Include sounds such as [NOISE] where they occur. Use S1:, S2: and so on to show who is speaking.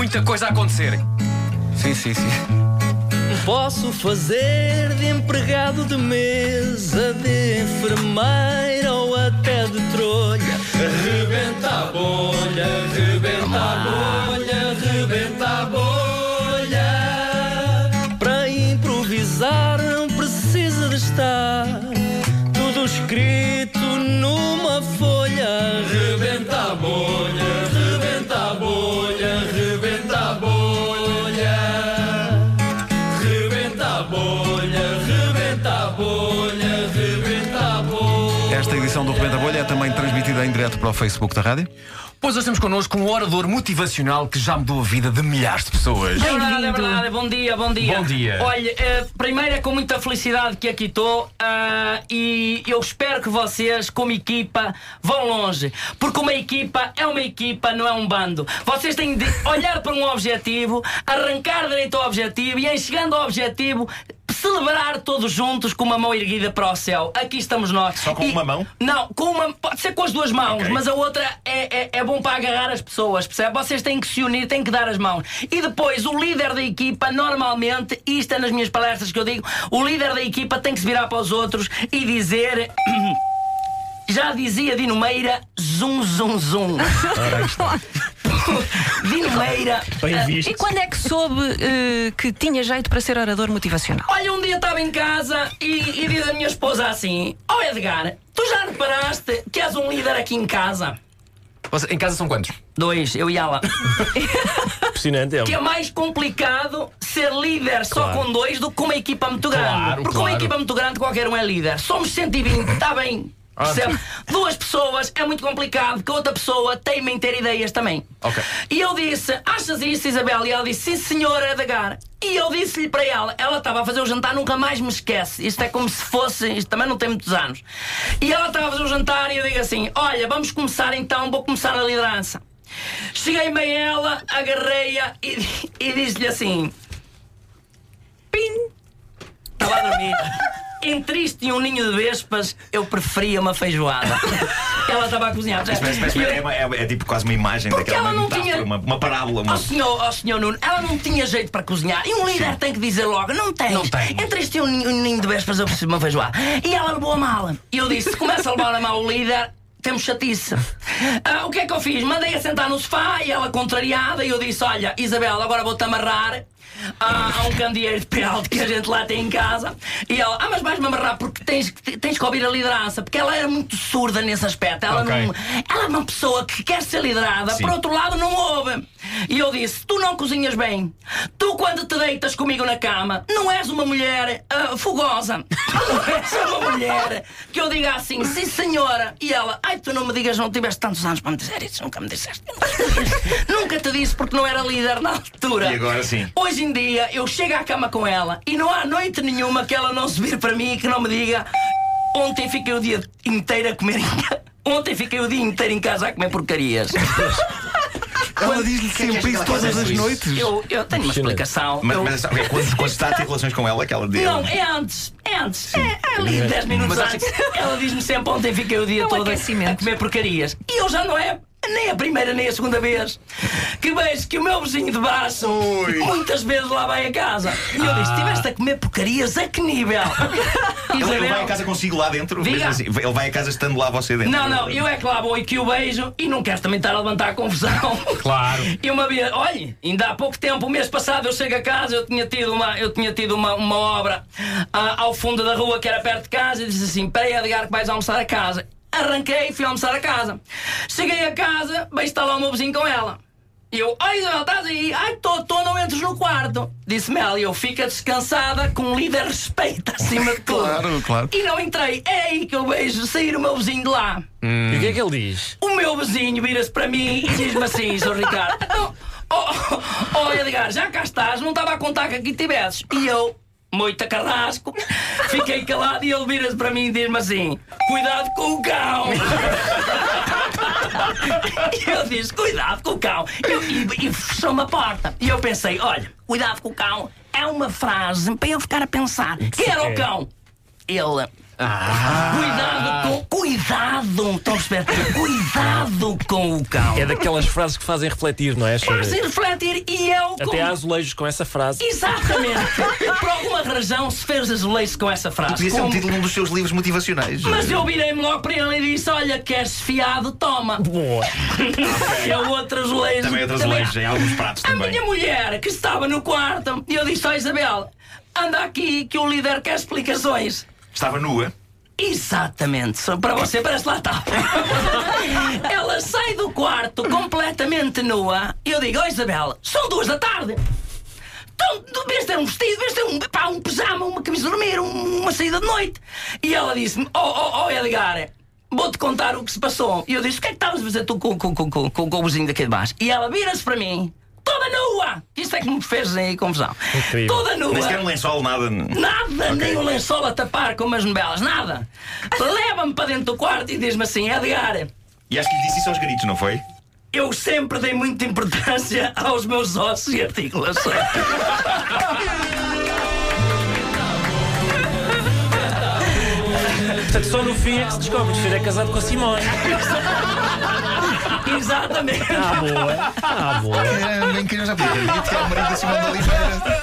S1: muita coisa a acontecer.
S2: Sim, sim, sim.
S3: Posso fazer de empregado de mesa, de enfermeira ou até de trolha. Rebenta a bolha, rebenta a bolha, rebenta a bolha. Para improvisar não precisa de estar tudo escrito
S2: Esta edição do Rebenta Bolha é também transmitida em direto para o Facebook da rádio.
S1: Pois nós temos connosco um orador motivacional que já mudou a vida de milhares de pessoas.
S4: É verdade, é verdade. Bom dia, bom dia.
S1: Bom dia.
S4: Olha, eh, primeiro é com muita felicidade que aqui estou ah, e eu espero que vocês, como equipa, vão longe. Porque uma equipa é uma equipa, não é um bando. Vocês têm de olhar para um objetivo, arrancar direito ao objetivo e, em chegando ao objetivo, celebrar todos juntos com uma mão erguida para o céu. Aqui estamos nós.
S5: Só com
S4: E-
S5: uma mão?
S4: Não, com uma. Pode ser com as duas mãos,
S5: Ok.
S4: mas a outra é, é, é bom para agarrar as pessoas, percebe? Vocês têm que se unir, têm que dar as mãos. E depois, o líder da equipa, normalmente, isto é nas minhas palestras que eu digo, o líder da equipa tem que se virar para os outros e dizer. [CLEARS THROAT] Já dizia Dino Meira, zum, zum, zum. [LAUGHS] [LAUGHS] Dino Meira.
S6: E quando é que soube eh, que tinha jeito para ser orador motivacional?
S4: Olha, um dia estava em casa e, e diz a minha esposa assim: Ó Edgar, tu já reparaste que és um líder aqui em casa?
S1: Você- Em casa são quantos?
S4: Dois, eu e ela. [LAUGHS]
S5: Impressionante, é.
S4: que é mais complicado ser líder só
S5: Claro.
S4: com dois do que com uma equipa muito grande.
S5: Claro,
S4: Porque uma
S5: claro.
S4: equipa muito grande qualquer um é líder. Somos 120, está bem. Percebe? Duas pessoas é muito complicado que outra pessoa teima em ter ideias também.
S1: Ok.
S4: E eu disse: Achas isso, Isabel? E ela disse: Sim, senhora Edgar. E eu disse-lhe para ela: Ela estava a fazer o jantar, nunca mais me esquece. Isto é como se fosse. Isto também não tem muitos anos. E ela estava a fazer o jantar e eu digo assim: Olha, vamos começar então, vou começar a liderança. Cheguei-me a ela, agarrei-a e, e disse-lhe assim: Pim! Estava a dormir. [LAUGHS] Entre isto e um ninho de vespas, eu preferia uma feijoada. [LAUGHS] Ela estava a cozinhar.
S5: Espera, espera, espera, é, uma- é- é tipo quase uma imagem
S4: Porque
S5: daquela
S4: ela não
S5: metáfora,
S4: tinha-
S5: uma, uma parábola. Uma...
S4: Ó senhor, ó senhor Nuno, ela não tinha jeito para cozinhar. E um líder tem que dizer logo: não tens.
S1: Não tem.
S4: Entre isto e um ninho, um ninho de vespas, eu preciso de uma feijoada. E ela levou a mala. E eu disse: se começa a levar a mal o líder. Temos chatice. Ah, o que é que eu fiz? Mandei-a sentar no sofá e ela contrariada. E eu disse: Olha, Isabel, agora vou-te amarrar ah, a um candeeiro de pele que a gente lá tem em casa. E ela: Ah, mas vais-me amarrar porque tens, que- tens que ouvir a liderança. Porque ela era muito surda nesse aspecto. Ela,
S1: Ok.
S4: não, ela é uma pessoa que quer ser liderada,
S5: Sim.
S4: por outro lado, não ouve. E eu disse: Tu não cozinhas bem. Tu, quando te deitas comigo na cama, não és uma mulher ah, fogosa. [LAUGHS] Tu és uma mulher que eu diga assim: Sim, senhora. E ela: Ai, tu não me digas, não tiveste tantos anos para me dizer isso. Nunca me disseste. [LAUGHS] Nunca te disse porque não era líder na altura.
S5: E agora sim.
S4: Hoje em dia, eu chego à cama com ela e não há noite nenhuma que ela não se vire para mim e que não me diga: Ontem fiquei o dia inteiro a comer. [LAUGHS] Ontem fiquei o dia inteiro em casa a comer porcarias. [LAUGHS]
S2: Ela diz-lhe sempre isso todas as noites.
S4: Eu, eu tenho uma explicação.
S5: Mas,
S4: Eu-
S5: mas ok, quando, quando está a ter relações com ela, que ela diz.
S4: Não, é antes. É antes. É, é ali 10 minutos
S1: Mas
S4: antes. Ela diz-me sempre ontem fiquei o dia
S6: É
S4: todo a comer porcarias. E eu já não é nem a primeira nem a segunda vez que vejo que o meu vizinho de baixo muitas vezes lá vai a casa. E eu disse: estiveste a comer porcarias a que nível? [LAUGHS]
S5: Ele, ele vai a casa consigo lá dentro?
S4: Diga.
S5: assim, ele vai a casa estando lá você dentro?
S4: Não, não, eu é que lá vou e que o beijo e não quero também estar a levantar a confusão.
S1: Claro. [LAUGHS]
S4: E uma vez, olha, ainda há pouco tempo, o mês passado, eu chego a casa, eu tinha tido uma, eu tinha tido uma, uma obra ah, ao fundo da rua que era perto de casa e disse assim: Peraí, Edgar, que vais almoçar a casa. Arranquei e fui almoçar a casa. Cheguei a casa, bem está lá o meu vizinho com ela. E eu, ai Isabel, estás aí? Ai, estou, estou, não entres no quarto. Disse-me ela, e eu fica descansada com um líder respeito acima de tudo.
S2: Claro, claro.
S4: E não entrei. É aí que eu vejo sair o meu vizinho de lá.
S7: E o que é que ele diz?
S4: O meu vizinho vira-se para mim e diz-me assim, Sr. Ricardo: [LAUGHS] Oh, oh, oh Edgar, já cá estás, não estava a contar que aqui tivesses. E eu, muito a carrasco, fiquei calado e ele vira-se para mim e diz-me assim: Cuidado com o cão. E eu disse: Cuidado com o cão. Eu- e- e fechou-me a porta. E eu pensei: Olha, cuidado com o cão é uma frase para eu ficar a pensar: Quem era o cão? Ele Cuidado com. Cuidado! A perceber? Cuidado com o cão.
S7: É daquelas frases que fazem refletir, não é?
S4: Faz
S7: Sobre-
S4: refletir e eu.
S7: Até
S4: como-
S7: há azulejos com essa frase.
S4: Exatamente! Por alguma razão se fez azulejo com essa frase.
S5: Podia ser um
S4: Como-
S5: título de um dos seus livros motivacionais.
S4: Mas eu virei-me logo para ele e disse: Olha, queres fiado? Toma!
S7: Boa. [LAUGHS]
S4: É o outro azulejo.
S5: Também outras leis, em alguns pratos
S4: A
S5: também.
S4: minha mulher, que estava no quarto, e eu disse à Isabel: Anda aqui que o líder quer explicações.
S5: Estava nua.
S4: Exatamente, só para você parece lá está. [LAUGHS] Ela sai do quarto completamente nua e eu digo: Ó Isabel, são duas da tarde. Então, devias ter um vestido, devias ter um, pá, um pijama, uma camisa de dormir, um- uma saída de noite. E ela disse-me: Oh, oh, oh, Edgar, vou-te contar o que se passou. E eu disse: O que é que estavas a fazer tu com, com, com, com, com, o vizinho daqui de baixo? E ela vira-se para mim, toda nua. Isto é que me fez aí confusão.
S7: Incrível.
S4: Toda nua.
S5: Nem sequer um lençol, nada.
S4: Nada, nem um lençol a tapar com umas novelas, nada. Leva-me para dentro do quarto e diz-me assim: Edgar,
S5: E acho que lhe disse isso aos gritos, não foi?
S4: eu sempre dei muita importância aos meus ossos e articulações. [LAUGHS]
S7: Portanto, só no fim é que se descobre que o senhor é casado com a Simone. [LAUGHS]
S4: Exatamente.
S7: Ah, boa. Ah, boa.
S5: É, nem queria já podia que era o marido da Simone de Oliveira.